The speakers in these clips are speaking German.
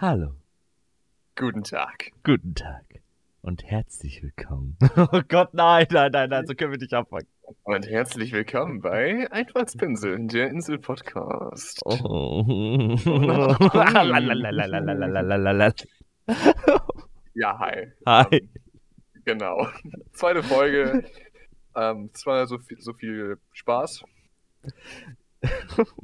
Hallo. Guten Tag. Guten Tag. Und herzlich willkommen. Oh Gott, nein, nein, nein, nein, so können wir nicht abfangen. Und herzlich willkommen bei Einfallspinsel, der Insel-Podcast. Oh. ja, hi. Hi. Genau. Zweite Folge. Ähm, es war so viel, so viel Spaß.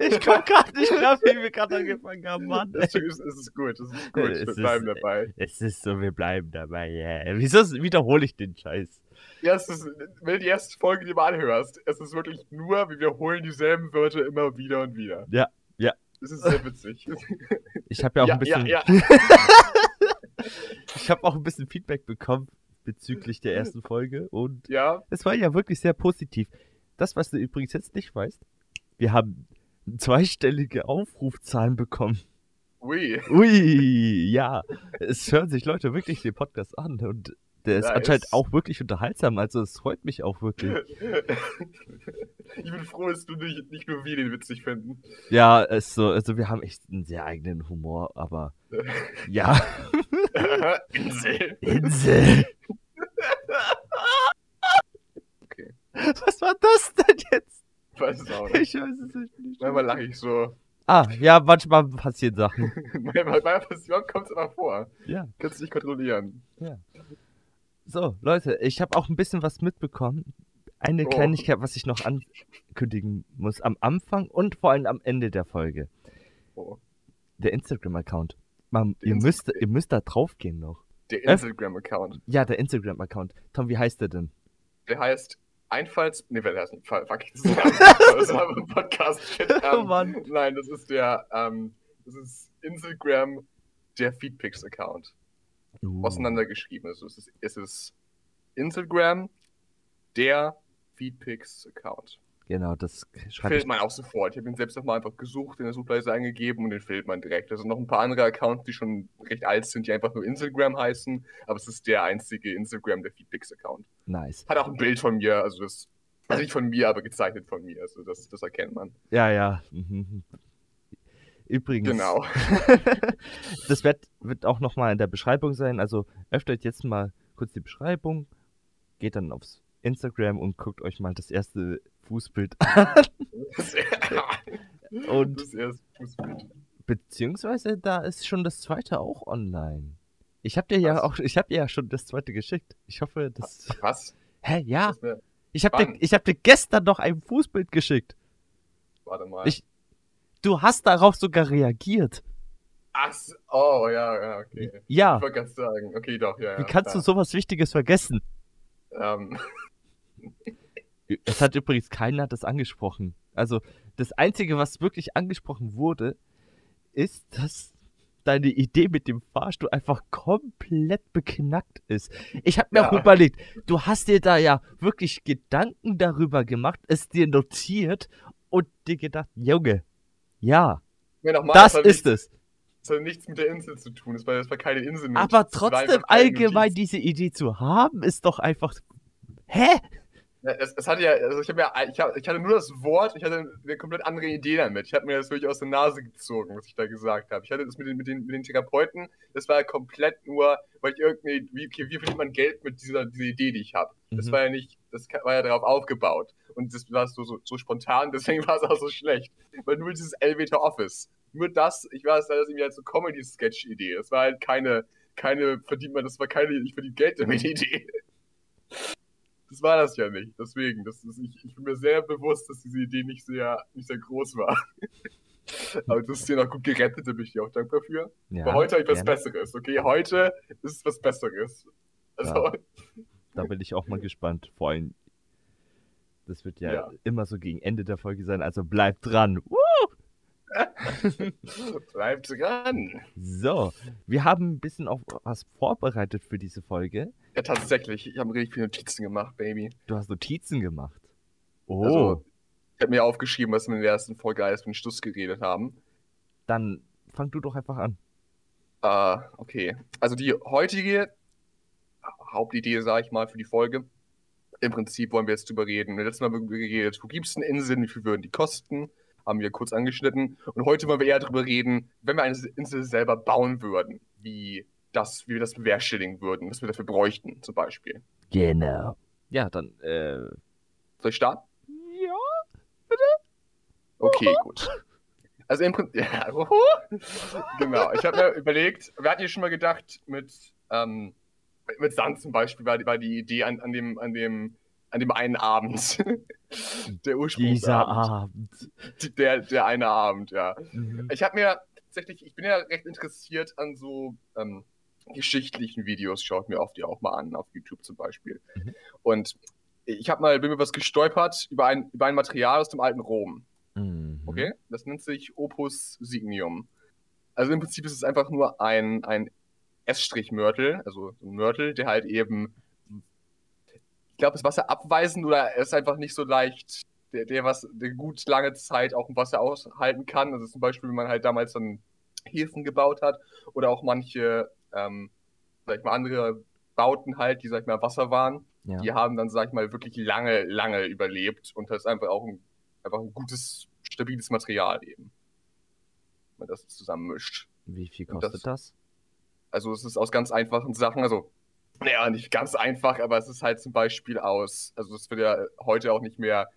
ich komm grad nicht drauf, wie wir gerade angefangen haben, Mann. Es ist, es ist gut, es ist gut. Es Wir ist- bleiben dabei. Es ist so, wir bleiben dabei, ja. Wieso wiederhole ich den Scheiß? Ja, es ist, wenn du die erste Folge dir mal anhörst, es ist wirklich nur, wir wiederholen dieselben Wörter immer wieder und wieder. Ja, ja. Das ist sehr witzig. Ich habe ja auch ja, ein bisschen, ja, ja. ich habe auch ein bisschen Feedback bekommen bezüglich der ersten Folge und Ja, es war ja wirklich sehr positiv. Das, was du übrigens jetzt nicht weißt, wir haben zweistellige Aufrufzahlen bekommen. ui. Ui, ja. Es hören sich Leute wirklich den Podcast an und der ist Nice. anscheinend auch wirklich unterhaltsam. Also es freut mich auch wirklich. Ich bin froh, dass du nicht, nicht nur wir den witzig finden. Ja, es so, also wir haben echt einen sehr eigenen Humor, aber ja. Insel. Insel. Okay. Was war das denn jetzt? Weiß es auch nicht. Ich weiß es echt nicht. Manchmal lache ich so. Ah, ja, manchmal passieren Sachen. Manchmal, manchmal kommt es immer vor. Ja. Kannst du nicht kontrollieren. So, Leute, ich habe auch ein bisschen was mitbekommen. Eine Oh. Kleinigkeit, was ich noch ankündigen muss am Anfang und vor allem am Ende der Folge. Oh. Der Instagram-Account. Der ihr Insta- müsst, ihr müsst da draufgehen noch. Der Instagram-Account. Ja, der Instagram-Account. Tom, wie heißt der denn? Der heißt Einfalls. Nee, wer heißt nicht? Fuck, das ist ein, das war ein Podcast-Shit. Oh Ähm, Mann. Nein, das ist der. Ähm, das ist Instagram, der Feedpix-Account. Uh, Auseinandergeschrieben. Also es ist, es ist Instagram, der Feedpix-Account. Genau, das. Findet man auch sofort. Ich habe ihn selbst nochmal einfach gesucht, in der Suchleiste eingegeben und den findet man direkt. Also noch ein paar andere Accounts, die schon recht alt sind, die einfach nur Instagram heißen, aber es ist der einzige Instagram, der Feedpix-Account. Nice. Hat auch ein Bild von mir, also das, also nicht von mir, aber gezeichnet von mir, also das, das erkennt man. Ja, ja. mhm. Übrigens. Genau. das wird, wird auch nochmal in der Beschreibung sein. Also öffnet jetzt mal kurz die Beschreibung, geht dann aufs Instagram und guckt euch mal das erste Fußbild an. Das, Und- das erste Fußbild. Beziehungsweise da ist schon das zweite auch online. Ich habe dir ja Was? auch, ich habe dir ja schon das zweite geschickt. Ich hoffe, das. Was? Hä, ja. Ich habe dir, ich hab dir gestern noch ein Fußbild geschickt. warte mal. Ich- Du hast darauf sogar reagiert. Ach, oh, ja, ja, okay. Ja. Ich wollte gerade sagen, okay, doch, ja. Wie ja, kannst du klar. sowas Wichtiges vergessen? Ähm, Es hat übrigens keiner das angesprochen. Also das Einzige, was wirklich angesprochen wurde, ist, dass deine Idee mit dem Fahrstuhl einfach komplett beknackt ist. Ich habe mir Ja. auch überlegt, du hast dir da ja wirklich Gedanken darüber gemacht, es dir notiert und dir gedacht, Junge, ja, ja, nochmal, das hat ist nichts, es. Das hat nichts mit der Insel zu tun. Das war, das war keine Insel. mit- Aber das trotzdem allgemein diese Idee zu haben, ist doch einfach. Hä? Es, es hatte ja, also ich ja, ich, hab, ich hatte nur das Wort, ich hatte eine komplett andere Idee damit. Ich habe mir das wirklich aus der Nase gezogen, was ich da gesagt habe. Ich hatte das mit den, mit den, mit den Therapeuten, das war ja komplett nur, weil ich irgendeine, wie, wie verdient man Geld mit dieser, dieser Idee, die ich habe. Das Mhm. war ja nicht, das war ja darauf aufgebaut. Und das war so, so, so spontan, deswegen war es auch so schlecht. Weil nur dieses Elevator Office, nur das, ich weiß, das ist irgendwie halt so Comedy-Sketch-Idee. Das war halt keine, keine, verdient man, das war keine, ich verdiene Geld damit Idee. Das war das ja nicht. Deswegen, das ist, ich, ich bin mir sehr bewusst, dass diese Idee nicht sehr, nicht sehr groß war. Aber das ist ja noch gut gerettet, da bin ich dir auch dankbar für. Ja, Aber heute habe ich was gerne. Besseres, okay? Heute ist es was Besseres. Also, Da bin ich auch mal gespannt. Vor allem, das wird ja, Ja. immer so gegen Ende der Folge sein, also bleibt dran. Uh! bleibt dran. So, wir haben ein bisschen auch was vorbereitet für diese Folge. Ja, tatsächlich. Ich habe richtig viele Notizen gemacht, Baby. Du hast Notizen gemacht. Oh, Also, ich habe mir aufgeschrieben, was wir in der ersten Folge alles von Stuss geredet haben. dann fang du doch einfach an. Äh, okay. Also die heutige Hauptidee, sage ich mal, für die Folge. Im Prinzip wollen wir jetzt drüber reden. Letztes Mal haben wir geredet, wo gibt es denn Inseln, wie viel würden die kosten? haben wir kurz angeschnitten. Und heute wollen wir eher darüber reden, wenn wir eine Insel selber bauen würden, wie, das, wie wir das bewerkstelligen würden, was wir dafür bräuchten, zum Beispiel. Genau. Ja, dann, äh. Soll ich starten? Ja. Okay, gut. Also im Prinzip, ja, genau. Ich habe mir überlegt, wir hatten ja schon mal gedacht, mit, ähm, mit Sand zum Beispiel war, war die Idee an, an, dem, an, dem, an dem einen Abend. der Ursprungsabend. Dieser Abend. Der, der eine Abend, ja. Mhm. Ich habe mir tatsächlich, ich bin ja recht interessiert an so ähm, geschichtlichen Videos, schaut mir oft die auch mal an, auf YouTube zum Beispiel. Mhm. Und ich habe mal, bin mir was gestolpert über ein, über ein Material aus dem alten Rom. Mhm. Okay? Das nennt sich Opus Signium. Also im Prinzip ist es einfach nur ein, ein S-Mörtel, also so ein Mörtel, der halt eben, ich glaube, ist Wasser abweisend oder er ist einfach nicht so leicht, der, der was der gut lange Zeit auch im Wasser aushalten kann. Also zum Beispiel, wenn man halt damals dann Häfen gebaut hat oder auch manche, ähm, sag ich mal, andere Bauten halt, die, sag ich mal, Wasser waren, Ja. die haben dann, sag ich mal, wirklich lange, lange überlebt und das ist einfach auch ein, einfach ein gutes, stabiles Material eben. Wenn man das zusammenmischt. Wie viel kostet das? Also es ist aus ganz einfachen Sachen, also naja, nicht ganz einfach, aber es ist halt zum Beispiel aus, also es wird ja heute auch nicht mehr,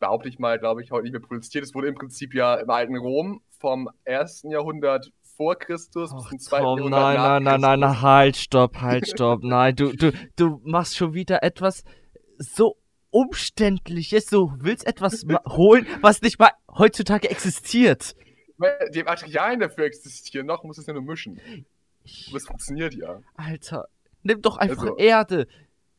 behaupte ich mal, glaube ich, heute nicht mehr produziert. Es wurde im Prinzip ja im alten Rom vom ersten Jahrhundert vor Christus bis Ach, zum zweiten Tom, Jahrhundert nein, nein, nein, nein, nein, halt, stopp, halt, stopp. Nein, du, du, du machst schon wieder etwas so Umständliches. Du willst etwas holen, was nicht mal heutzutage existiert. Die Materialien dafür existieren noch, muss es ja nur mischen. Es funktioniert ja. Alter, nimm doch einfach Also- Erde.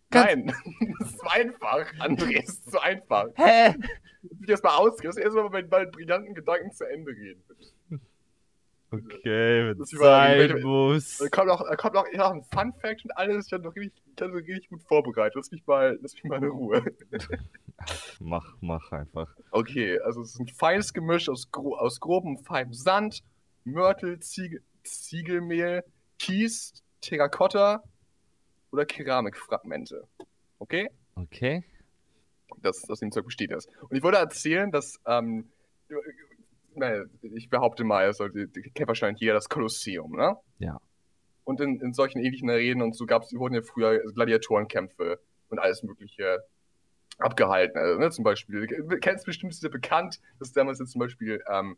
Ganz- Nein, das ist zu einfach, André, ist zu einfach. Hä? Mich das mal ausgehen. Lass erstmal mit meinen brillanten Gedanken zu Ende reden. Okay, wenn Das es überall- sein muss. Da kommt auch, da kommt auch ja, ein Fun Fact und alles. Ich bin noch richtig, ich noch richtig gut vorbereitet. Lass mich mal, lass mich mal in Ruhe. Mach, mach einfach. Okay, also es ist ein feines Gemisch aus, gro aus grobem, feinem Sand, Mörtel, Ziegel, Ziegelmehl, Kies, Terrakotta oder Keramikfragmente. Okay? Okay. das aus dem Zeug besteht das. Und ich wollte erzählen, dass, ähm, ich behaupte mal, also, wahrscheinlich jeder das Kolosseum, ne? Ja. Und in, in solchen ähnlichen Arenen und so gab es, wurden ja früher Gladiatorenkämpfe und alles Mögliche abgehalten. Also, ne, zum Beispiel, du kennst bestimmt, ist ja bekannt, dass damals jetzt zum Beispiel ähm,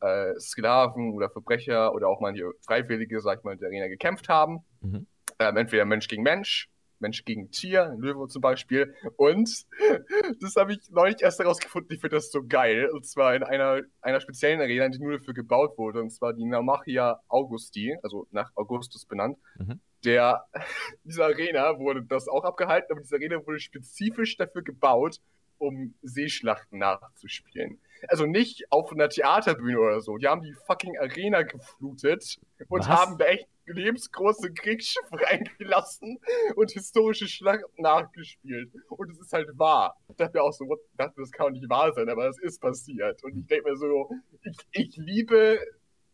äh, Sklaven oder Verbrecher oder auch manche Freiwillige, sag ich mal, in der Arena gekämpft haben. Mhm. Ähm, entweder Mensch gegen Mensch, Mensch gegen Tier, Löwe zum Beispiel. Und das habe ich neulich erst herausgefunden, ich finde das so geil. Und zwar in einer, einer speziellen Arena, die nur dafür gebaut wurde. Und zwar die Namachia Augusti, also nach Augustus benannt. Mhm. Der, diese Arena wurde das auch abgehalten, aber diese Arena wurde spezifisch dafür gebaut, um Seeschlachten nachzuspielen. Also nicht auf einer Theaterbühne oder so. Die haben die fucking Arena geflutet und Was? haben da echt lebensgroße Kriegsschiffe reingelassen und historische Schlachten nachgespielt. Und es ist halt wahr. Ich dachte mir auch so, what, dachte, das kann doch nicht wahr sein, aber es ist passiert. Und ich denke mir so, ich, ich liebe,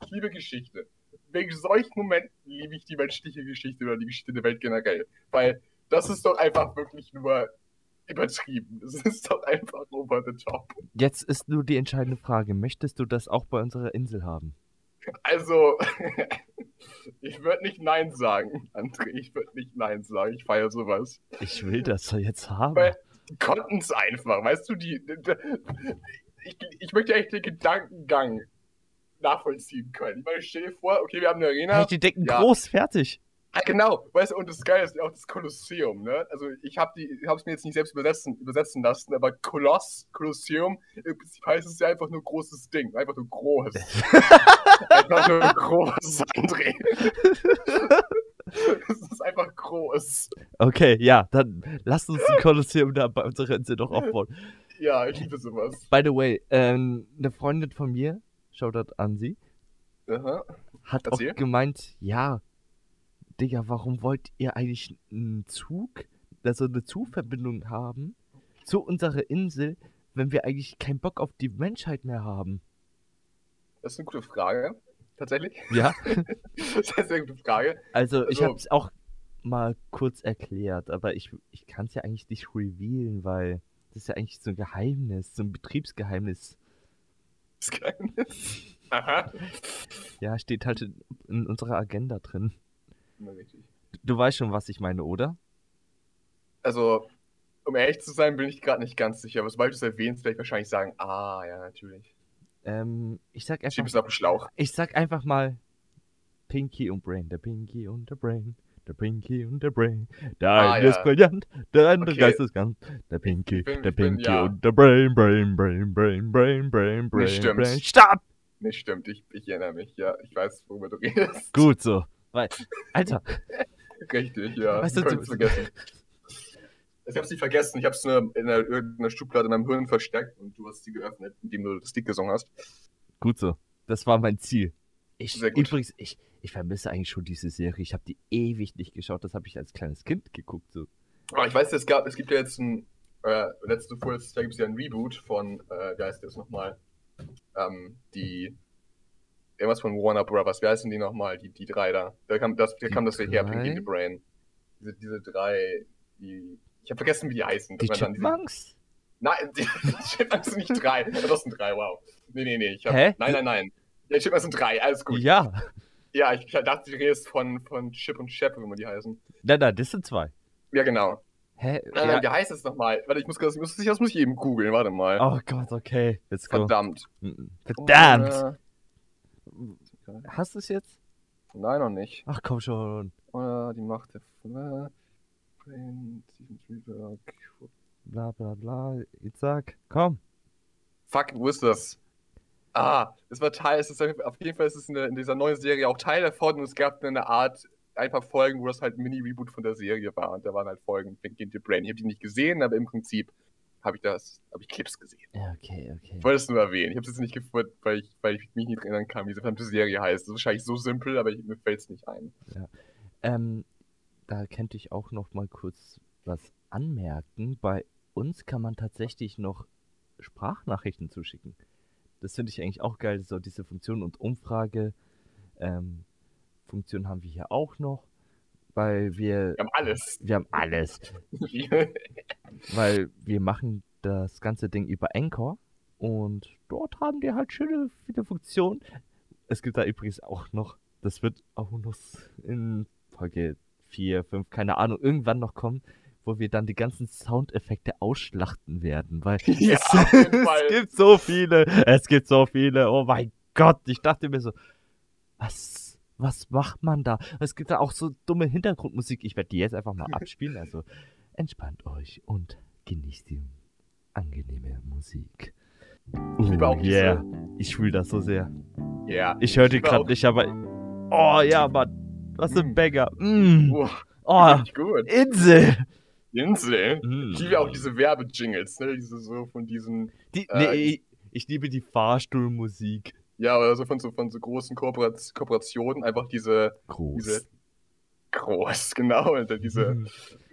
ich liebe Geschichte. Wegen solchen Momenten liebe ich die menschliche Geschichte oder die Geschichte der Welt generell. Weil das ist doch einfach wirklich nur übertrieben. Das ist doch einfach over the top. Jetzt ist nur die entscheidende Frage. Möchtest du das auch bei unserer Insel haben? Also, ich würde nicht Nein sagen, André. Ich würde nicht Nein sagen. Ich feiere sowas. Ich will das doch jetzt haben. Weil die konnten es einfach. Weißt du, die. die- Ich, ich möchte echt den Gedankengang nachvollziehen können. Ich meine, stell dir vor, okay, wir haben eine Arena. Hey, die denken Ja. groß, fertig. Genau, weißt du, und das Geile ist ja auch das Kolosseum, ne? Also ich habe die, ich habe es mir jetzt nicht selbst übersetzen, übersetzen lassen, aber Koloss, Kolosseum, im Prinzip heißt es ja einfach nur großes Ding, einfach nur groß. einfach nur groß, André. Es ist einfach groß. Okay, ja, dann lasst uns ein Kolosseum da bei unserer Insel noch aufbauen. Ja, ich liebe sowas. By the way, ähm, eine Freundin von mir, Shoutout an sie, Aha. hat Erzähl. auch gemeint, ja, Digga, warum wollt ihr eigentlich einen Zug, also eine Zugverbindung haben zu unserer Insel, wenn wir eigentlich keinen Bock auf die Menschheit mehr haben? Das ist eine gute Frage. Tatsächlich. Ja, Das ist eine gute Frage. also ich Also- habe es auch mal kurz erklärt, aber ich, ich kann es ja eigentlich nicht revealen, weil das ist ja eigentlich so ein Geheimnis, so ein Betriebsgeheimnis. Liebesgeheimnis. Aha. Ja, steht halt in, in unserer Agenda drin. Na, richtig. Du weißt schon, was ich meine, oder? Also, um ehrlich zu sein, bin ich gerade nicht ganz sicher. Aber sobald du es erwähnst, werde ich wahrscheinlich sagen, ah, ja, natürlich. Ähm, ich sag Schieb einfach, es auf den Schlauch. ich sag einfach mal Pinky und Brain. Der Pinky und der Brain. Der Pinky und der Brain. Der Ah, eine ist ja. brillant, der andere Okay. geisteskrank. Der Pinky, bin- der ich bin- Pinky ja. und der Brain, Brain, Brain, Brain, Brain, Brain, Brain, stimmt. Brain. Stopp! Nee, stimmt, ich, ich erinnere mich, ja. Ich weiß, worüber du redest. Gut so. Weil, Alter, Richtig, ja. Weißt ich du, du- es vergessen. Ich hab's nicht vergessen. Ich hab's nur in einer, irgendeiner Schublade in meinem Hirn versteckt und du hast sie geöffnet, indem du das Lied gesungen hast. gut so. Das war mein Ziel. Ich, übrigens, ich, ich vermisse eigentlich schon diese Serie. Ich habe die ewig nicht geschaut. Das habe ich als kleines Kind geguckt. So. Aber ich weiß, es, gab, es gibt ja jetzt ein, äh, letzte vorletztes Jahr gibt es ja ein Reboot von, äh, wie heißt das nochmal? Ähm, die, irgendwas von Warner Brothers, wie heißen die nochmal? Die, die drei da. Da kam das, da Die kam das ja her, drei? Pinky in the Brain. Diese, diese drei, die, ich habe vergessen, wie die heißen. Die Das Chipmunks? Nein, die Chipmunks sind nicht drei. Das sind drei, wow. Nee, nee, nee. Ich hab, Hä? Nein, nein, nein. Ja, Chipmunks sind drei, alles gut. Ja. Ja, ich, ich dachte, du redest von, von Chip und Chap, wie man die heißen. Nein, nein, das sind zwei. Ja, genau. Hä? Nein, nein, wie heißt es nochmal? Warte, ich muss, das, ich muss, das muss ich eben googeln, warte mal. Oh Gott, okay. Let's go. Verdammt. Mm, Verdammt. Hast du es jetzt? nein, noch nicht. Ach komm schon. Oder die Macht der Spielberg. Bla bla bla. Sag. Komm. Fuck, wo ist das? Ah, es war Teil, es ist auf jeden Fall ist es in, der, in dieser neuen Serie auch Teil davon und es gab eine Art, ein paar Folgen, wo das halt ein Mini-Reboot von der Serie war und da waren halt Folgen Pinky the Brain. Ich habe die nicht gesehen, aber im Prinzip habe ich das, habe ich Clips gesehen. Ja, okay, okay. Ich wollte es nur erwähnen. Ich habe es jetzt nicht gefunden, weil ich, weil ich mich nicht erinnern kann, wie diese verdammte Serie heißt. Das ist wahrscheinlich so simpel, aber ich, mir fällt es nicht ein. Ähm, da könnte ich auch noch mal kurz was anmerken. Bei uns kann man tatsächlich noch Sprachnachrichten zuschicken. Das finde ich eigentlich auch geil, so diese Funktion und Umfrage. Ähm, Funktion haben wir hier auch noch, weil wir, Wir haben alles. wir haben alles, weil wir machen das ganze Ding über Anchor und dort haben die halt schöne viele Funktionen. Es gibt da übrigens auch noch, das wird auch noch in Folge 4, 5, keine Ahnung, irgendwann noch kommen, wo wir dann die ganzen Soundeffekte ausschlachten werden, weil Ja, es, es gibt so viele, es gibt so viele, oh mein Gott, ich dachte mir so, was, was macht man da? Es gibt da auch so dumme Hintergrundmusik, ich werde die jetzt einfach mal abspielen, also entspannt euch und genießt die angenehme Musik. Ich liebe auch diese- yeah. Ich fühle das so sehr. Ja. Ich höre die gerade nicht, aber. Oh ja, Mann. Was ein Mm. Banger. Mm. Oh, Oh, gut. Insel. Insel. Mm. Ich liebe auch diese Werbejingles, ne? Diese so von diesen, Die, Äh, nee, ich, ich liebe die Fahrstuhlmusik. Ja, oder so von so, von so großen Kooperat Kooperationen, einfach diese, Groß. diese groß, genau, dann diese, Mhm.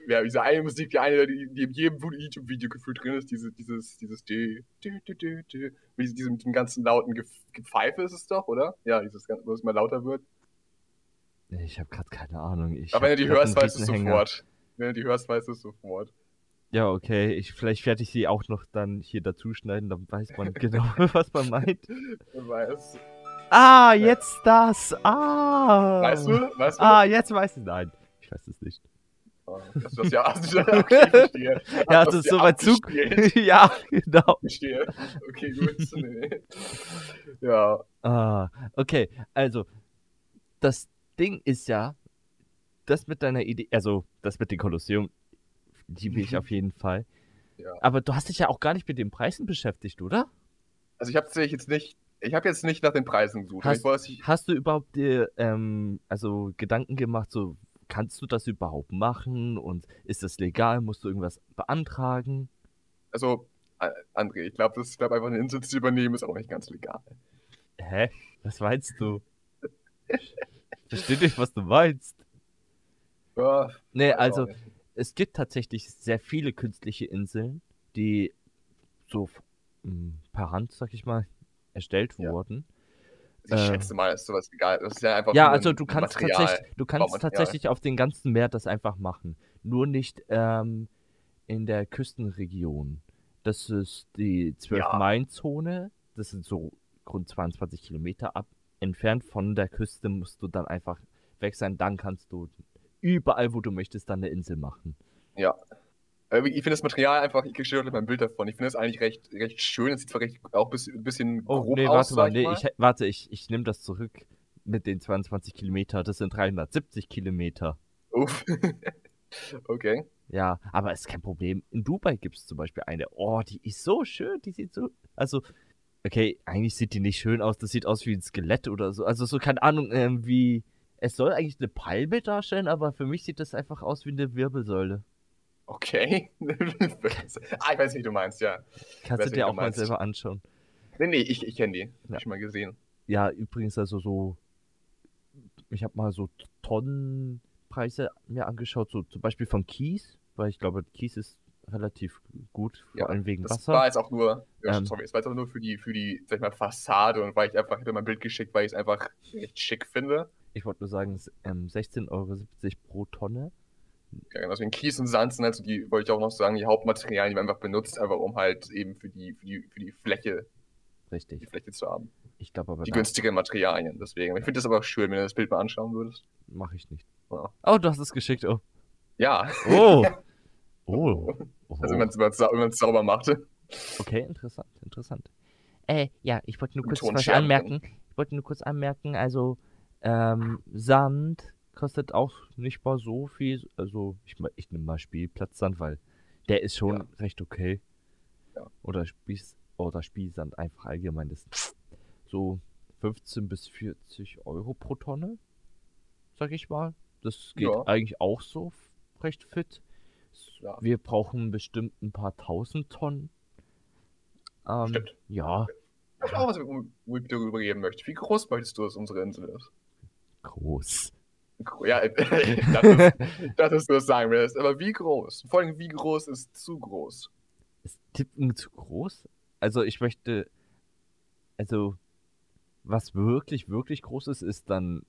ja, diese eine Musik, die eine, die, die in jedem YouTube-Video gefühlt drin ist, diese, dieses, dieses dü, dü, dü, dü, dü, mit diesem, diesem ganzen lauten Ge Gepfeife ist es doch, oder? Ja, dieses, ganze- wo es immer lauter wird. Ich habe gerade keine Ahnung. Ich Aber wenn du die hörst, weißt du es sofort. Wenn du die hörst, weißt du es sofort. Ja, okay. Ich, vielleicht werde ich sie auch noch dann hier dazu schneiden, dann weiß man genau, was man meint. Weiß. Ah, jetzt das. Ah. Weißt du? Weißt du? Ah, jetzt weiß ich. Nein, ich weiß es nicht. Hast du das ja, hast du das, okay. Ja, das ist so weit zu. abgespielt? ja, genau. Verstehe. Okay, gut. Nee. Ja. Ah, okay. Also, das Ding ist ja, das mit deiner Idee, also das mit dem Kolosseum, liebe ich Mhm. auf jeden Fall. Ja. Aber du hast dich ja auch gar nicht mit den Preisen beschäftigt, oder? Also ich habe jetzt nicht, ich habe jetzt nicht nach den Preisen gesucht. Hast- Ich weiß, ich, Hast du überhaupt dir ähm, also Gedanken gemacht, so kannst du das überhaupt machen und ist das legal? Musst du irgendwas beantragen? also, äh, André, ich glaube, ich glaube einfach eine Insel zu übernehmen ist auch nicht ganz legal. Hä? Was meinst du? Versteh nicht, was du meinst. Ja, Nee, also. Es gibt tatsächlich sehr viele künstliche Inseln, die so f- m, per Hand, sag ich mal, erstellt Ja. wurden. ich äh, schätze mal, ist sowas egal. Das ist ja einfach Ja, also du kannst Material. tatsächlich, du kannst tatsächlich auf dem ganzen Meer das einfach machen. Nur nicht ähm, in der Küstenregion. Das ist die Ja. 12-Meilen-Zone. Das sind so rund 22 Kilometer ab entfernt von der Küste musst du dann einfach weg sein. Dann kannst du überall, wo du möchtest, dann eine Insel machen. Ja. Aber Ich finde das Material einfach, ich kriege mal ein Bild davon. Ich finde das eigentlich recht, recht schön. Es sieht zwar recht, auch ein bisschen, Oh, grob nee, aus, warte mal, nee, mal. ich, warte, ich, ich nehme das zurück mit den 22 Kilometer. Das sind 370 Kilometer. Uff. okay. Ja, aber ist kein Problem. In Dubai gibt es zum Beispiel eine. Oh, die ist so schön. Die sieht so. Also, okay, eigentlich sieht die nicht schön aus. Das sieht aus wie ein Skelett oder so. Also, so, keine Ahnung, ähm, wie. Es soll eigentlich eine Palme darstellen, aber für mich sieht das einfach aus wie eine Wirbelsäule. Okay. ah, ich weiß nicht, wie du meinst, ja. Kannst Weiß du dir auch mal meinst. selber anschauen. Nee, nee, ich, ich kenne die. Ja. Hab ich schon mal gesehen. Ja, übrigens, also so. Ich habe mal so Tonnenpreise mir angeschaut, so zum Beispiel von Kies, weil ich glaube, Kies ist relativ gut, vor Ja, allem wegen Das Wasser. war jetzt auch nur, ja, Ähm. sorry, es war jetzt auch nur für die, für die, sag ich mal, Fassade und weil ich einfach, hätte mein Bild geschickt, weil ich es einfach recht schick finde. Ich wollte nur sagen, es, ähm, 16,70 Euro pro Tonne. Ja, genau, deswegen Kies und Sand sind halt so die, wollte ich auch noch sagen, die Hauptmaterialien, die man einfach benutzt, einfach um halt eben für die, für die, für die Fläche, die Richtig. Fläche zu haben. Ich glaube aber, Die günstigen Materialien, deswegen. Ich finde das aber auch schön, wenn du das Bild mal anschauen würdest. mache ich nicht. Ja. Oh, du hast es geschickt. Oh. Ja, Oh. Oh. oh. also wenn man es sauber macht. Okay, interessant, interessant. Äh, ja, ich wollte nur kurz was anmerken. Ich wollte nur kurz anmerken, also, ähm, Sand kostet auch nicht mal so viel. Also, ich, ich nehme mal Spielplatzsand, weil der ist schon Ja. recht okay. Ja. Oder Spieß, oder Spielsand einfach allgemein. Das ist so 15 bis 40 Euro pro Tonne, sag ich mal. Das geht Ja. eigentlich auch so recht fit. Wir brauchen bestimmt ein paar tausend Tonnen. Ähm, Stimmt. Ja, ist auch was, ich darüber reden möchte. Wie groß möchtest du, dass unsere Insel ist? Groß. Ja, ich dachte, dass du das sagen willst. Aber wie groß? Vor allem, wie groß ist zu groß? Ist Tippen zu groß? Also ich möchte, also was wirklich, wirklich groß ist, ist dann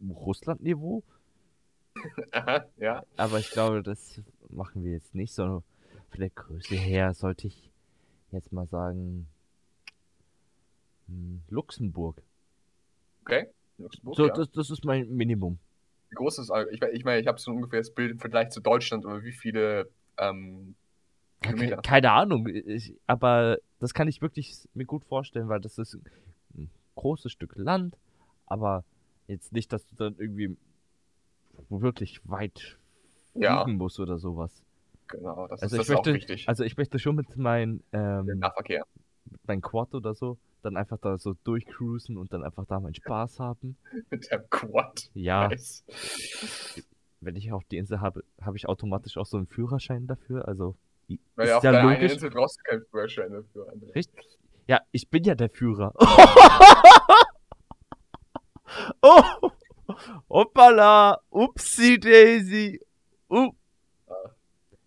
Russland-Niveau. Aha, ja. Aber ich glaube, das machen wir jetzt nicht, sondern von der Größe her sollte ich jetzt mal sagen hm, Luxemburg. Okay. Luxemburg, So, ja. das, das ist mein Minimum. Wie groß ist Ich, ich meine, ich habe so ungefähr das Bild im Vergleich zu Deutschland, aber wie viele ähm, Kilometer? keine Ahnung, ich, aber das kann ich wirklich mir gut vorstellen, weil das ist ein großes Stück Land, aber jetzt nicht, dass du dann irgendwie wirklich weit Ja. fliegen musst oder sowas. Genau, das Also ist, das ist auch möchte, wichtig. also ich möchte schon mit meinem ähm, Nahverkehr. mit meinem Quad oder so dann einfach da so durchcruisen und dann einfach da meinen Spaß haben. Mit dem Quad. Ja, Nice. wenn ich auf die Insel habe, habe ich automatisch auch so einen Führerschein dafür. Also Naja, ist auf ja deiner logisch. Insel brauchst du keinen Führerschein dafür. André. Richtig. Ja, ich bin ja der Führer. oh! Hoppala! Upsi Daisy! Uh.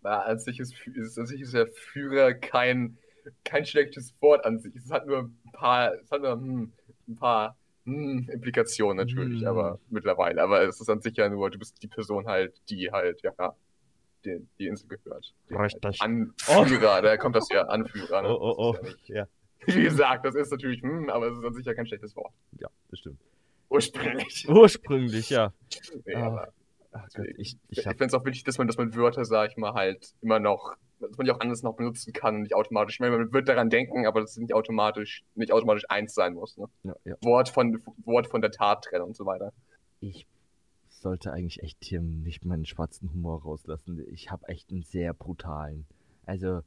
Na, an sich ist, ist, an sich ist der Führer kein, kein schlechtes Wort an sich. Es hat nur ein paar, es hat nur hm, ein paar hm, Implikationen natürlich, Hm. aber mittlerweile. Aber es ist an sich ja nur, du bist die Person halt, die halt, ja, die, die Insel gehört. Die Richtig. Halt Anführer, da kommt das ja, Anführer. Ne? Oh, oh, oh. Ja Ja, wie gesagt, das ist natürlich, hm, aber es ist an sich ja kein schlechtes Wort. ja, das stimmt. Ursprünglich. Ursprünglich, ja. Nee, Ah. Ach Gott, ich, ich ich finde es auch wichtig, dass man, dass man Wörter, sag ich mal, halt immer noch, dass man die auch anders noch benutzen kann und nicht automatisch. Ich meine, man wird daran denken, aber das nicht automatisch, nicht automatisch eins sein muss. Ne? ja, ja. Wort, von, Wort von der Tat trennen und so weiter. ich sollte eigentlich echt hier nicht meinen schwarzen Humor rauslassen. Ich habe echt einen sehr brutalen. Also,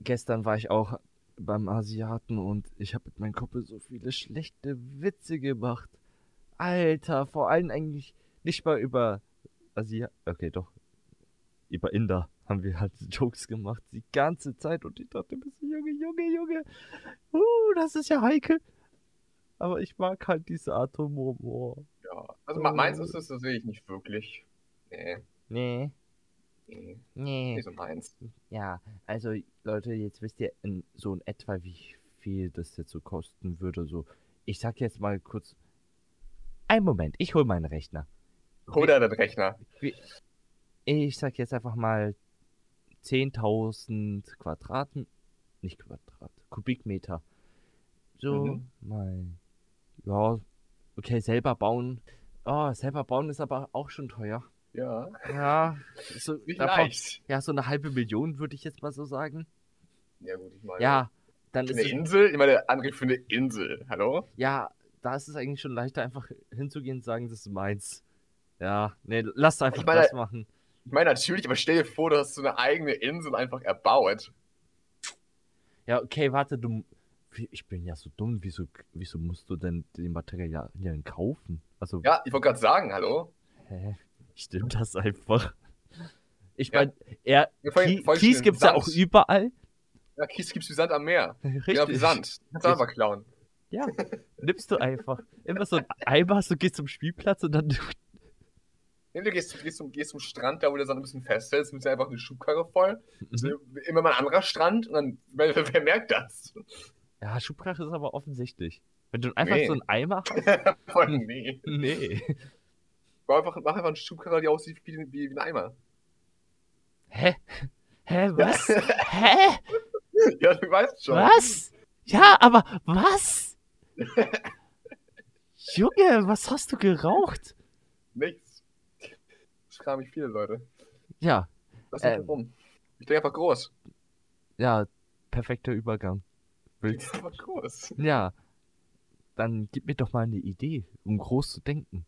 gestern war ich auch beim Asiaten und ich habe mit meinem Kumpel so viele schlechte Witze gemacht. Alter, vor allem eigentlich nicht mal über Asia. Okay, doch. Über Inder haben wir halt Jokes gemacht die ganze Zeit und ich dachte so, Junge, Junge, Junge. Uh, das ist ja heikel. Aber ich mag halt diese Art Humor. Ja. Also me- meins ist es, das sehe ich nicht wirklich. Nee, Nee, nee, nee. nicht so meins. Ja, also Leute, jetzt wisst ihr in, so in etwa, wie viel das jetzt so kosten würde. So, ich sag jetzt mal kurz. Einen Moment, ich hol meinen Rechner. Oder den Rechner. Ich sag jetzt einfach mal 10.000 Quadrat, nicht Quadrat, Kubikmeter So, Mhm. mal. Ja, okay, selber bauen. Oh, selber bauen ist aber auch schon teuer. Ja. Ja, so, Nicht leicht. ja, so eine halbe Million würde ich jetzt mal so sagen. Ja, gut, ich meine. Ja, dann ist eine es, Insel? Ich meine, André, für eine Insel. Hallo? ja, da ist es eigentlich schon leichter, einfach hinzugehen und sagen, das ist meins. Ja, nee, lass einfach Ich meine- das machen. Ich meine, natürlich, aber stell dir vor, du hast so eine eigene Insel einfach erbaut. Ja, okay, warte, du. Ich bin ja so dumm, wieso, wieso musst du denn die Materialien kaufen? Also, Ja, ich wollte gerade sagen, hallo? hä? Stimmt das einfach? Ich meine, er, Ja, vor allem- Ki vor allem Kies gibt's ja auch Sand. überall. Ja, Kies gibt's wie Sand am Meer. Richtig. Ja, wie Sand. Kannst du einfach klauen. Ja, nimmst du einfach. Immer so ein Eimer, so gehst zum Spielplatz und dann. Nee, du gehst, gehst, zum, gehst zum Strand, da wo der Sand ein bisschen festhält, nimmst du einfach eine Schubkarre voll. Mhm. Immer mal ein anderer Strand und dann, wer, wer merkt das? Ja, Schubkrache ist aber offensichtlich. Wenn du einfach Nee. so einen Eimer hast. Voll, nee. Nee. Mach einfach, mach einfach eine Schubkarre, die aussieht wie, wie, wie ein Eimer. Hä? Hä, was? Hä? Ja, du weißt schon. Was? Ja, aber was? Junge, was hast du geraucht? Nichts. Fragen mich viele Leute. Ja, Lass mich Ähm. rum. Ich denke einfach groß. ja, perfekter Übergang. Ich Willst, einfach groß. ja, dann gib mir doch mal eine Idee, um groß zu denken.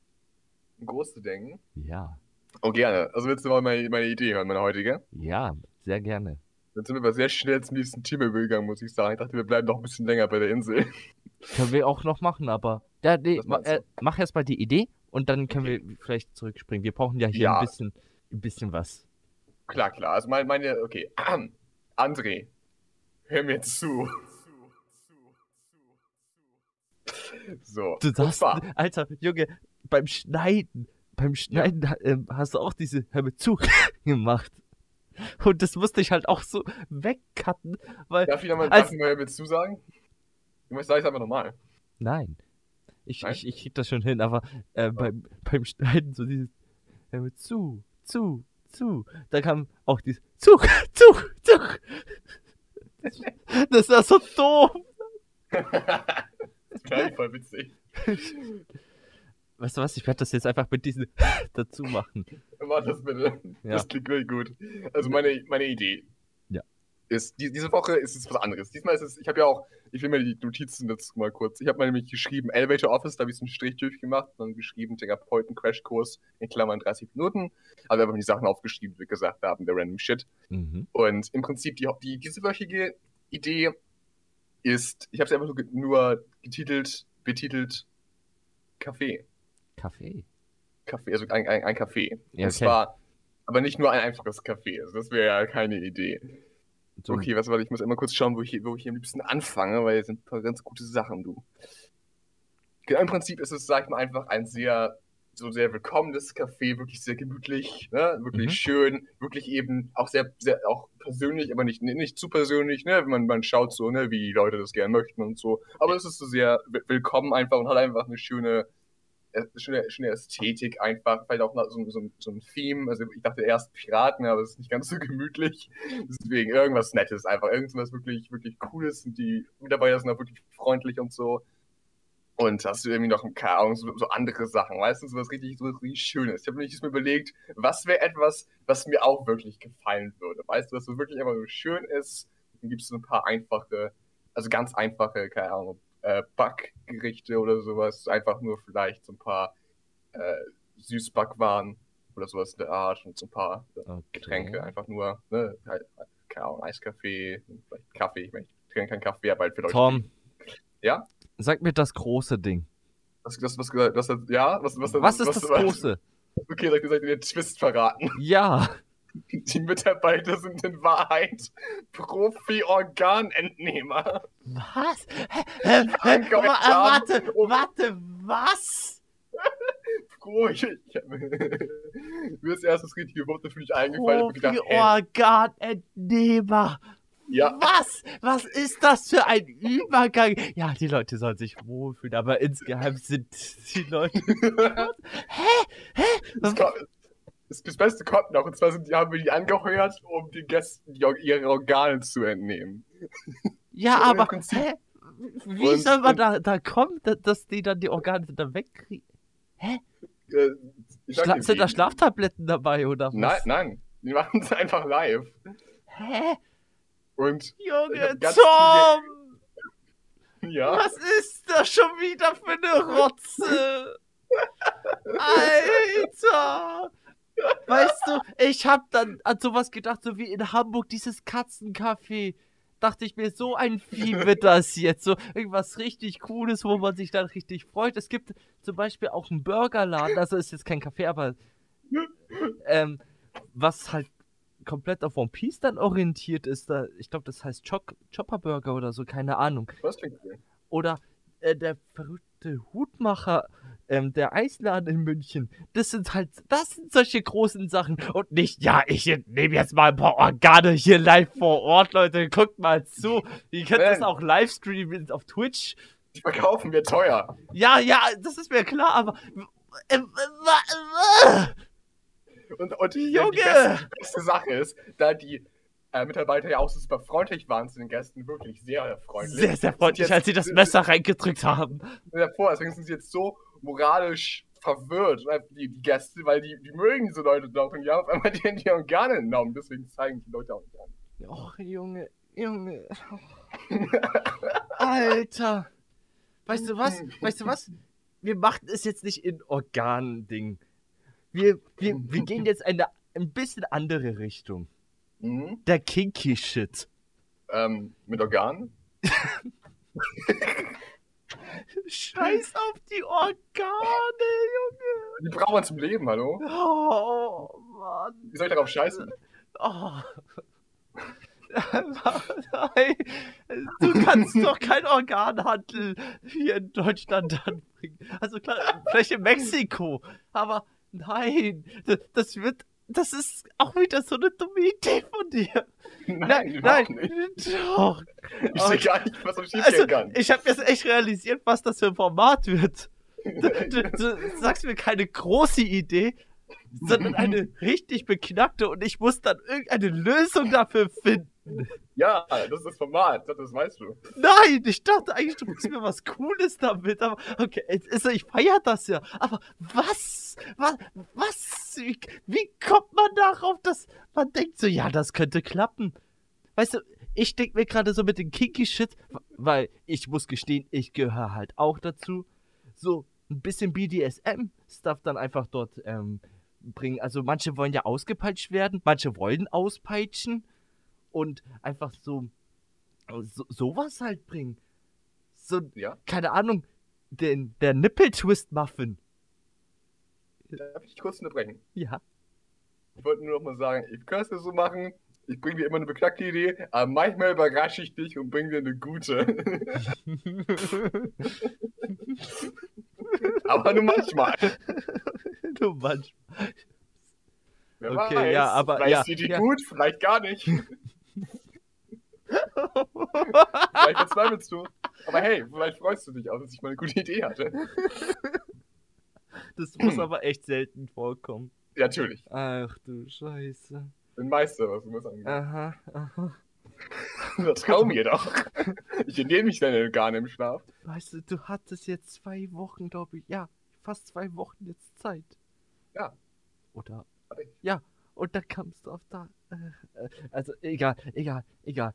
Um groß zu denken. Ja, Oh, gerne. Also willst du mal meine, meine Idee hören, meine heutige? ja, sehr gerne. Dann sind wir aber sehr schnell zum nächsten Thema übergegangen, muss ich sagen. Ich dachte, wir bleiben noch ein bisschen länger bei der Insel. Können wir auch noch machen, aber. Ja, nee, ma, du? äh, mach erst mal die Idee und dann können wir vielleicht zurückspringen. Wir brauchen ja hier Ja. ein bisschen, ein bisschen was. Klar, klar. Also meine, meine okay. André, hör mir zu. So. Du sagst, Alter, Junge, beim Schneiden, beim Schneiden ha- ähm, hast du auch diese Hör mir zu gemacht. Und das musste ich halt auch so wegcutten, weil. darf ich nochmal als- darf ich mal hör mir zu sagen? Du möchtest, sag ich einfach nochmal. Nein. Ich, Nein? ich, ich krieg das schon hin, aber äh, beim, beim Schneiden so dieses mir zu, zu, zu. Da kam auch dieses Zug, Zug, Zug. Das, war so doof. das wäre voll witzig. Weißt du was, ich werde das jetzt einfach mit diesen dazu machen. Mach das bitte. Ja. Das klingt wirklich gut. Also meine, meine Idee Ja. Ist, die, diese Woche ist es was anderes. Diesmal ist es, ich habe ja auch, ich will mir die Notizen dazu mal kurz, ich habe mal nämlich geschrieben Elevator Office, da habe ich so einen Strich durchgemacht und dann geschrieben Therapeuten-Crashkurs in Klammern 30 Minuten. Also einfach die Sachen aufgeschrieben, wie wir gesagt haben, der random Shit. Mhm. Und im Prinzip die, die diese wöchige Idee ist, ich habe sie einfach nur, ge- nur getitelt, betitelt Kaffee. Kaffee. Kaffee, also ein, ein, ein Kaffee. Ja, Und okay. zwar, aber nicht nur ein einfaches Kaffee. Also das wäre ja keine Idee. So, Okay, was war ich muss immer kurz schauen, wo ich, wo ich am liebsten anfange, weil es sind ein paar ganz gute Sachen, du. Genau, im Prinzip ist es, sag ich mal, einfach ein sehr, so sehr willkommenes Café, wirklich sehr gemütlich, ne? wirklich Mhm. schön, wirklich eben auch sehr, sehr, auch persönlich, aber nicht, nicht zu persönlich, ne? Man, man schaut so, ne, wie die Leute das gerne möchten und so. Aber es ist so sehr wi- willkommen einfach und hat einfach eine schöne, schöne, schöne Ästhetik einfach, vielleicht auch so, so, so ein Theme. Also ich dachte erst Piraten, aber es ist nicht ganz so gemütlich. Deswegen irgendwas Nettes einfach, irgendwas wirklich, wirklich Cooles und die Mitarbeiter sind auch wirklich freundlich und so. Und hast du irgendwie noch, keine Ahnung, so, so andere Sachen, so was richtig, so richtig Schönes. Ich habe mir nicht überlegt, was wäre etwas, was mir auch wirklich gefallen würde. Weißt du, was so wirklich einfach so schön ist. Dann gibt es so ein paar einfache, also ganz einfache, keine Ahnung, äh, Backgerichte oder sowas. Einfach nur vielleicht so ein paar äh, Süßbackwaren oder sowas in der Art und so ein paar äh, okay. Getränke, einfach nur, ne, halt, keine Ahnung, Eiskaffee, vielleicht Kaffee, ich meine, ich trinke keinen Kaffee, aber halt für Leute. Tom. Ja? Sag mir das große Ding. Was, das, was, was, was, ja, was, was, Was ist das große? Okay, soll ich dir den Twist verraten? Ja. Die Mitarbeiter sind in Wahrheit Profi-Organentnehmer. Was? Hä? Hä? Hä? Tom. Warte, warte, was? Hab, mir ist erst das richtige Wort dafür nicht eingefallen. Profi-Organentnehmer. ja, Was? Was ist das für ein Übergang? Ja, die Leute sollen sich wohlfühlen, aber insgeheim sind die Leute. Hä? Hä? das, kommt, das, das Beste kommt noch. Und zwar sind, die, haben wir die angeheuert, um den Gästen ihre Organe zu entnehmen. Ja, So, aber hä? Wie Und- soll man und- da, da kommen, da- dass die dann die Organe da wegkriegen? Äh, ich sag Schla sind da. Schlaftabletten dabei oder was? Nein, nein. Die machen es einfach live. Hä? Und Junge, Tom! ja, Was ist das schon wieder für eine Rotze? Alter! Weißt du, ich hab dann an sowas gedacht, so wie in Hamburg dieses Katzencafé. Dachte ich mir, so ein Vieh wird das jetzt. So irgendwas richtig Cooles, wo man sich dann richtig freut. Es gibt zum Beispiel auch einen Burgerladen, also ist jetzt kein Café, aber ähm, was halt komplett auf One Piece dann orientiert ist. Da, ich glaube, das heißt Choc Chopper Burger oder so, keine Ahnung. was klingt cool. Oder äh, der verrückte Hutmacher, ähm, der Eisladen in München. Das sind halt, das sind solche großen Sachen. Und nicht, ja, ich nehme jetzt mal ein paar Organe hier live vor Ort, Leute. Guckt mal zu. Ihr könnt das Man. auch live streamen auf Twitch. Die verkaufen wir teuer. Ja, ja, das ist mir klar, aber. Äh, äh, Und, und die, Junge! Die, beste, die beste Sache ist, da die äh, Mitarbeiter ja auch super freundlich waren zu den Gästen, wirklich sehr freundlich. sehr, sehr freundlich, Sind als sie das jetzt- Messer reingedrückt haben. davor, deswegen sind sie jetzt so moralisch verwirrt, die, die Gäste, weil die, die mögen diese Leute doch und die haben auf einmal die, die Organe entnommen, deswegen zeigen die Leute auch nicht an. Och, Junge, Junge. Alter. Weißt du was? Weißt du was? Wir machen es jetzt nicht in Organding. Wir, wir, wir gehen jetzt eine ein bisschen andere Richtung. Mhm. Der Kinky Shit. Ähm, mit Organen? Scheiß auf die Organe, Junge. Die brauchen man zum Leben, hallo? Oh, Mann. Wie soll ich darauf scheißen? Oh. Nein, du kannst doch kein Organhandel hier in Deutschland anbringen. Also klar, vielleicht in Mexiko, aber nein, das wird, das ist auch wieder so eine dumme Idee von dir. Nein, nein, überhaupt nicht. doch. Ich sehe gar nicht, was so schief Also, gehen kann. ich habe jetzt echt realisiert, was das für ein Format wird. Du, du, du sagst mir keine große Idee, sondern eine richtig beknackte und ich muss dann irgendeine Lösung dafür finden. Ja, das ist das Format, das weißt du. Nein, ich dachte eigentlich, du bringst mir was Cooles damit. Aber okay, ich feier das ja. Aber was? Was? Was? Wie, wie kommt man darauf, dass man denkt so, ja, das könnte klappen? Weißt du, ich denke mir gerade so mit dem Kinky Shit, weil ich muss gestehen, ich gehöre halt auch dazu. So ein bisschen BDSM-Stuff dann einfach dort ähm, bringen. Also manche wollen ja ausgepeitscht werden, manche wollen auspeitschen und einfach so, so sowas halt bringen. So, Ja? keine Ahnung, den, der Nippel-Twist-Muffin. Darf ich dich kurz unterbrechen? Ja. Ich wollte nur noch mal sagen, ich kann es dir so machen, ich bringe dir immer eine beknackte Idee, aber manchmal überrasche ich dich und bringe dir eine gute. aber nur manchmal. du manchmal. Wer Okay, weiß, ja, aber- vielleicht ja, die ja. gut, vielleicht gar nicht. vielleicht verzweifelst du. Aber hey, vielleicht freust du dich auch, dass ich mal eine gute Idee hatte. Das muss aber echt selten vorkommen. Ja, natürlich. Ach du Scheiße. Bin Meister, was du das angeht. Aha, aha. Vertrau mir doch. Ich entnehme mich deine Organe im Schlaf. Weißt du, du hattest jetzt zwei Wochen, glaube ich. Ja, fast zwei Wochen jetzt Zeit. Ja. Oder? Ja, und dann kamst du auf da. Äh, äh, also, egal, egal, egal.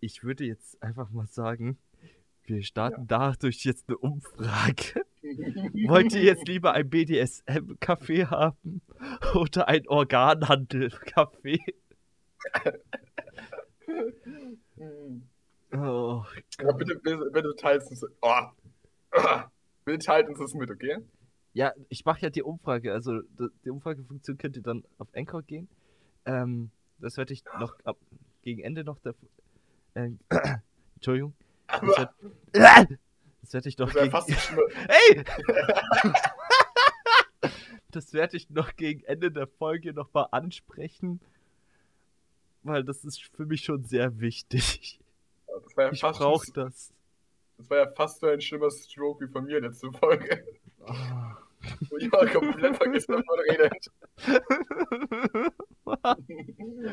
Ich würde jetzt einfach mal sagen, wir starten dadurch jetzt eine Umfrage. Wollt ihr jetzt lieber ein BDSM-Café haben oder ein Organhandel-Café? Oh, Aber bitte, bitte, bitte teilt uns. Oh. Ah. Bitte teilt uns das mit, okay? Ja, ich mache ja die Umfrage. Also die Umfragefunktion könnt ihr dann auf Anchor gehen. Ähm, das werde ich noch ab, gegen Ende noch der. Äh, Entschuldigung. Das Aber werd- das werde ich noch das gegen. Hey! das werde ich noch gegen Ende der Folge noch mal ansprechen. Weil das ist für mich schon sehr wichtig. Das war ja Ich fast, brauche das. das war ja fast so ein schlimmer Stroke wie von mir letzte Folge. Ah. Wo ich mal komplett vergessen habe, was redet.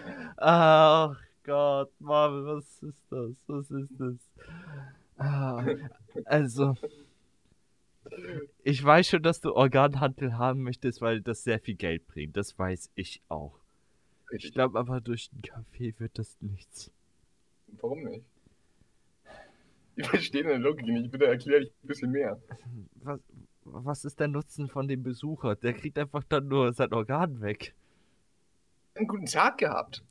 Ach Gott, Mann, was ist das? Was ist das? Ah, also, ich weiß schon, dass du Organhandel haben möchtest, weil das sehr viel Geld bringt. Das weiß ich auch. Ich Richtig. glaube aber durch den Kaffee wird das nichts. Warum nicht? Ich verstehe deine Logik nicht. Bitte erklär dich ein bisschen mehr. Was, was ist der Nutzen von dem Besucher? Der kriegt einfach dann nur sein Organ weg. Einen guten Tag gehabt.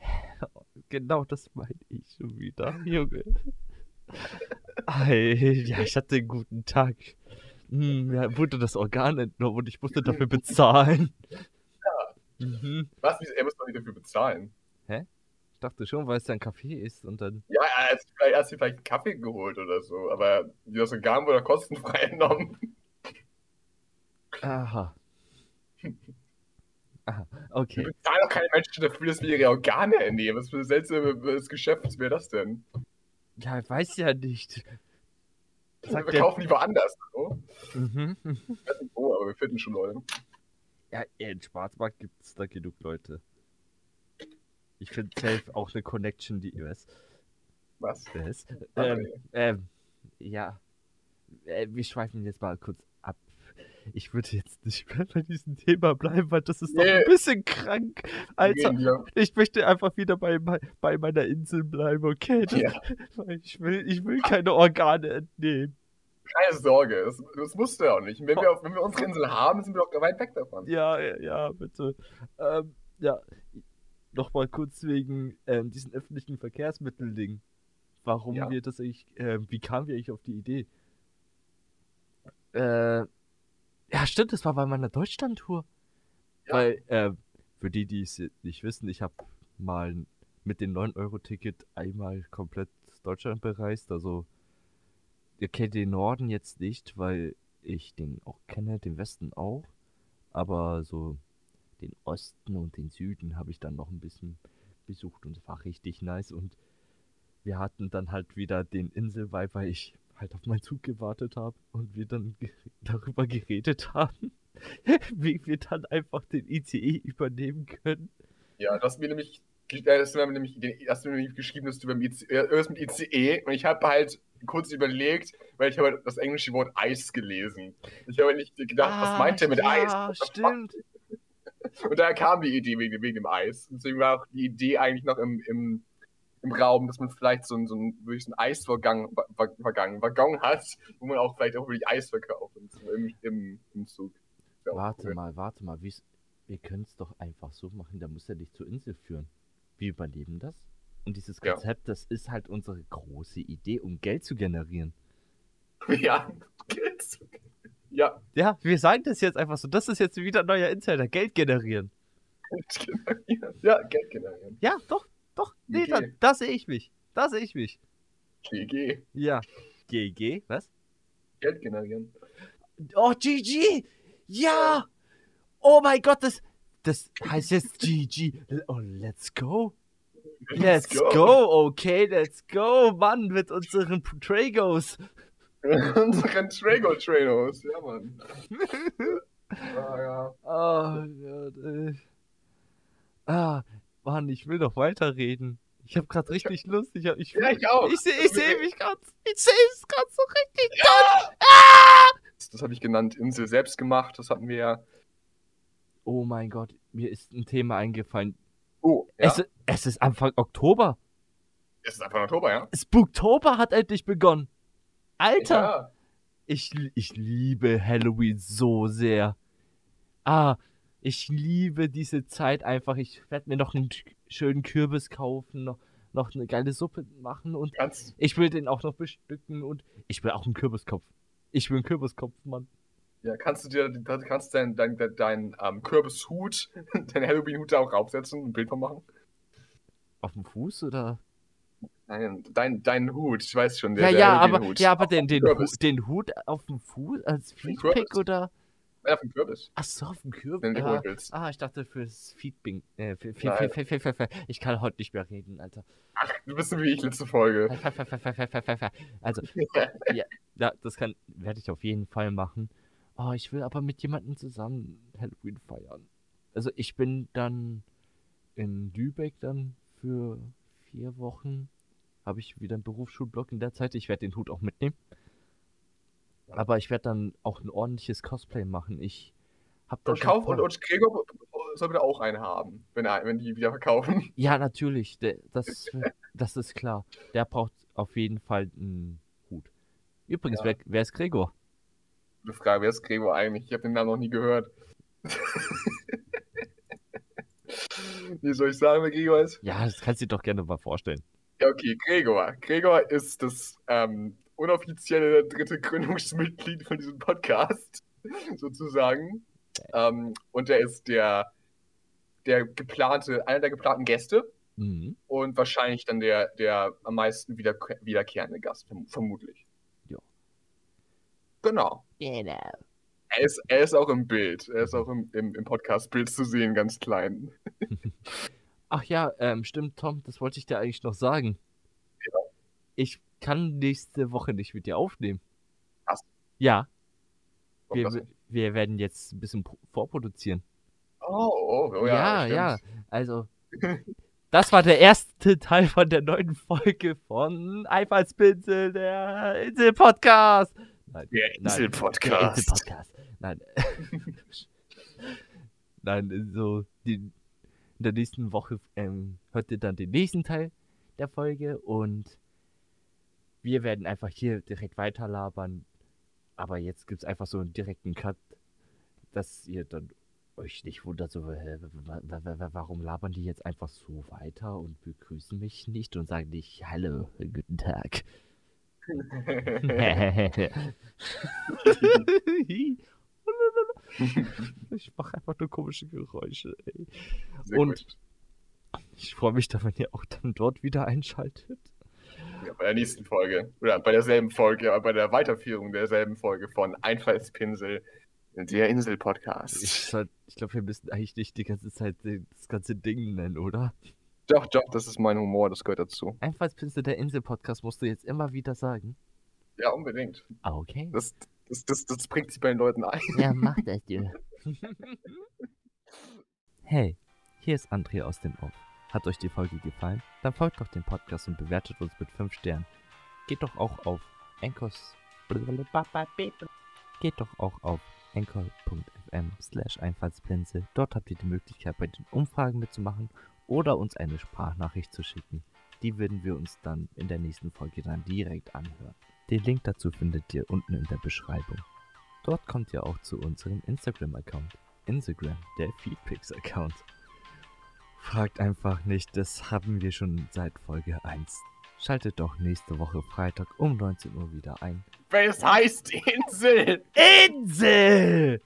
Genau das meine ich schon wieder, Junge. Ey, ja, ich hatte einen guten Tag. Hm, mir wurde das Organ entnommen und ich musste dafür bezahlen. Mhm. Was? Er muss doch nicht dafür bezahlen. Ich dachte schon, weil es ja ein Kaffee ist und dann. Ja, er hat, vielleicht- er hat sich vielleicht einen Kaffee geholt oder so, aber das Organ wurde kostenfrei entnommen. Aha. Aha, Wir okay. bezahlen doch keine Menschen dafür, dass wir ihre Organe entnehmen. Was für ein seltsames Geschäft wäre das denn? Ja, ich weiß ja nicht. Wir Sagt der. kaufen lieber anders. So. Mhm. Ich weiß nicht wo, aber wir finden schon Leute. Ja, in Schwarzmarkt gibt es da genug Leute. Ich finde safe auch eine Connection, die US. Was? US. Ah, Ähm, ähm, ja. Äh, wir schweifen jetzt mal kurz. Ich würde jetzt nicht mehr bei diesem Thema bleiben, weil das ist doch Nee. ein bisschen krank. Alter, wir. ich möchte einfach wieder bei, bei meiner Insel bleiben, okay? Das, Ja. ich, will, ich will keine Organe entnehmen. Keine Sorge, das, das musst du ja auch nicht. Wenn wir, auf, wenn wir unsere Insel haben, sind wir doch weit weg davon. Ja, ja, ja, bitte. Ähm, ja, nochmal kurz wegen ähm, diesen öffentlichen Verkehrsmittel-Ding. Warum Ja. wir das eigentlich, äh, wie kamen wir eigentlich auf die Idee? Äh, ja, stimmt, das war bei meiner Deutschland-Tour. Ja. Weil, äh, für die, die es nicht wissen, ich habe mal mit dem 9-Euro-Ticket einmal komplett Deutschland bereist. Also, ihr kennt den Norden jetzt nicht, weil ich den auch kenne, den Westen auch. Aber so den Osten und den Süden habe ich dann noch ein bisschen besucht und es war richtig nice. Und wir hatten dann halt wieder den Inselvibe, weil ich halt auf meinen Zug gewartet habe und wir dann darüber geredet haben, wie wir dann einfach den ICE übernehmen können. Ja, du hast mir nämlich, hast du mir nämlich, den- hast du mir nämlich geschrieben, dass du beim ICE, äh, mit ICE und ich habe halt kurz überlegt, weil ich habe das englische Wort Eis gelesen. Ich habe nicht gedacht, was meint er mit Eis? Ah, Ja, the fuck? stimmt. Und daher kam die Idee wegen, wegen dem Eis. Deswegen war auch die Idee eigentlich noch im, im, im Raum, dass man vielleicht so einen, so einen, wirklich so einen Eisvergang, Wa- Vergang, Waggon hat, wo man auch vielleicht auch wirklich Eis verkauft und so im, im, im Zug. Ja, Warte mal, warte mal. Wir können es doch einfach so machen, da muss er dich zur Insel führen. Wir überleben das. Und dieses Ja. Konzept, das ist halt unsere große Idee, um Geld zu generieren. Ja. ja. Ja, wir sagen das jetzt einfach so. Das ist jetzt wieder ein neuer Insider. Geld generieren. Geld generieren. Ja, Geld generieren. Ja, doch, doch. Nee, da, da sehe ich mich. Da sehe ich mich. GG. Ja. GG, was? Geld generieren. Oh, GG! Ja! Oh mein Gott, das, das heißt jetzt GG. Oh, let's go. Let's go. Okay, let's go, Mann, mit unseren Tragos. Unseren Trago Trainos. Ja, Mann. ah, ja. Oh Gott, ey. Ah, Mann, ich will noch weiterreden. Ich habe gerade richtig Lust. Ich, hab, ich, Ja, ich auch. Ich sehe ich seh mich gerade. Ich sehe es gerade so richtig. Das, das habe ich genannt, Insel selbst gemacht. Das hatten wir ja. Oh mein Gott, mir ist ein Thema eingefallen. Oh, ja. Es, es ist Anfang Oktober. es ist einfach Oktober, ja? Spooktober hat endlich begonnen. Alter, Ja. ich, ich liebe Halloween so sehr. Ah, ich liebe diese Zeit einfach. Ich werde mir noch einen schönen Kürbis kaufen, noch, noch eine geile Suppe machen und Ganz, ich will den auch noch bestücken und ich will auch einen Kürbiskopf. Ich will einen Kürbiskopf, Mann. ja, kannst du dir kannst deinen dein, dein, dein, ähm, Kürbishut, deinen Halloween-Hut da auch raufsetzen und ein Bild von machen? Auf dem Fuß oder? Nein, dein, dein Hut, ich weiß schon, der, ja, der ja, aber, Halloween-Hut. ja, aber den, den, Hu Kürbis. den Hut auf dem Fuß als Kürbis. oder? Ja, auf dem Kürbis, Ach so, auf dem Kürbis. wenn du Ah, willst. ah, ich dachte fürs Feedbing. Äh, für, für, Nein. für, ich kann heute nicht mehr reden, Alter. Ach, du bist so wie ich letzte Folge. Also, ja, das kann, werde ich auf jeden Fall machen. Oh, ich will aber mit jemandem zusammen Halloween feiern. Also ich bin dann in Lübeck dann für vier Wochen habe ich wieder einen Berufsschulblock in der Zeit. Ich werde den Hut auch mitnehmen. Aber ich werde dann auch ein ordentliches Cosplay machen. Ich habe da Und, kauf, und, und Gregor soll bitte auch eine haben, wenn, er, wenn die wieder verkaufen. Ja, natürlich. Das, das ist klar. Der braucht auf jeden Fall einen Hut. Übrigens, Ja. wer, wer ist Gregor? Gute Frage, wer ist Gregor eigentlich? Ich habe den Namen noch nie gehört. Wie soll ich sagen, wer Gregor ist? Ja, das kannst du dir doch gerne mal vorstellen. Ja, okay, Gregor. Gregor ist das ähm, unoffizielle dritte Gründungsmitglied von diesem Podcast, sozusagen. Ähm, und er ist der, der geplante, einer der geplanten Gäste Mhm. und wahrscheinlich dann der, der am meisten wieder, wiederkehrende Gast, verm- vermutlich. Ja. Genau. Genau. Er ist, er ist auch im Bild. Er ist auch im, im, im Podcast-Bild zu sehen, ganz klein. Ach ja, ähm, stimmt, Tom, das wollte ich dir eigentlich noch sagen. Ich kann nächste Woche nicht mit dir aufnehmen. Was? Ja, Warum wir, wir werden jetzt ein bisschen pro- vorproduzieren. Oh, oh, oh ja, ja, ja. Also, das war der erste Teil von der neuen Folge von Einfallspinsel, der Insel-Podcast. Nein, Der Insel-Podcast. Insel-Podcast. Nein. Nein, so, die, in der nächsten Woche ähm, hört ihr dann den nächsten Teil der Folge und wir werden einfach hier direkt weiterlabern. Aber jetzt gibt es einfach so einen direkten Cut, dass ihr dann euch nicht wundert, so, warum labern die jetzt einfach so weiter und begrüßen mich nicht und sagen nicht Hallo, guten Tag. ich mache einfach nur komische Geräusche, ey. Und-. Ich freue mich dann, wenn ihr auch dann dort wieder einschaltet. Bei der nächsten Folge. Oder bei derselben Folge, aber bei der Weiterführung derselben Folge von Einfallspinsel, der Insel-Podcast. Ich, soll- ich glaube, wir müssen eigentlich nicht die ganze Zeit das ganze Ding nennen, oder? Doch, doch, das ist mein Humor, das gehört dazu. Einfallspinsel der Insel-Podcast musst du jetzt immer wieder sagen. Ja, unbedingt. Ah, okay. Das, das, das, das bringt sich bei den Leuten ein. Ja, mach das, du. hey, hier ist André aus dem Off. Hat euch die Folge gefallen? Dann folgt doch dem Podcast und bewertet uns mit 5 Sternen. Geht doch auch auf Anchors. Geht doch auch auf anchor.fm slash Einfallspinsel. Dort habt ihr die Möglichkeit, bei den Umfragen mitzumachen oder uns eine Sprachnachricht zu schicken. Die würden wir uns dann in der nächsten Folge dann direkt anhören. Den Link dazu findet ihr unten in der Beschreibung. Dort kommt ihr auch zu unserem Instagram-Account. Instagram, der Feedpix-Account. Fragt einfach nicht, das haben wir schon seit Folge 1. Schaltet doch nächste Woche Freitag um 19 Uhr wieder ein. Es heißt Insel. Insel!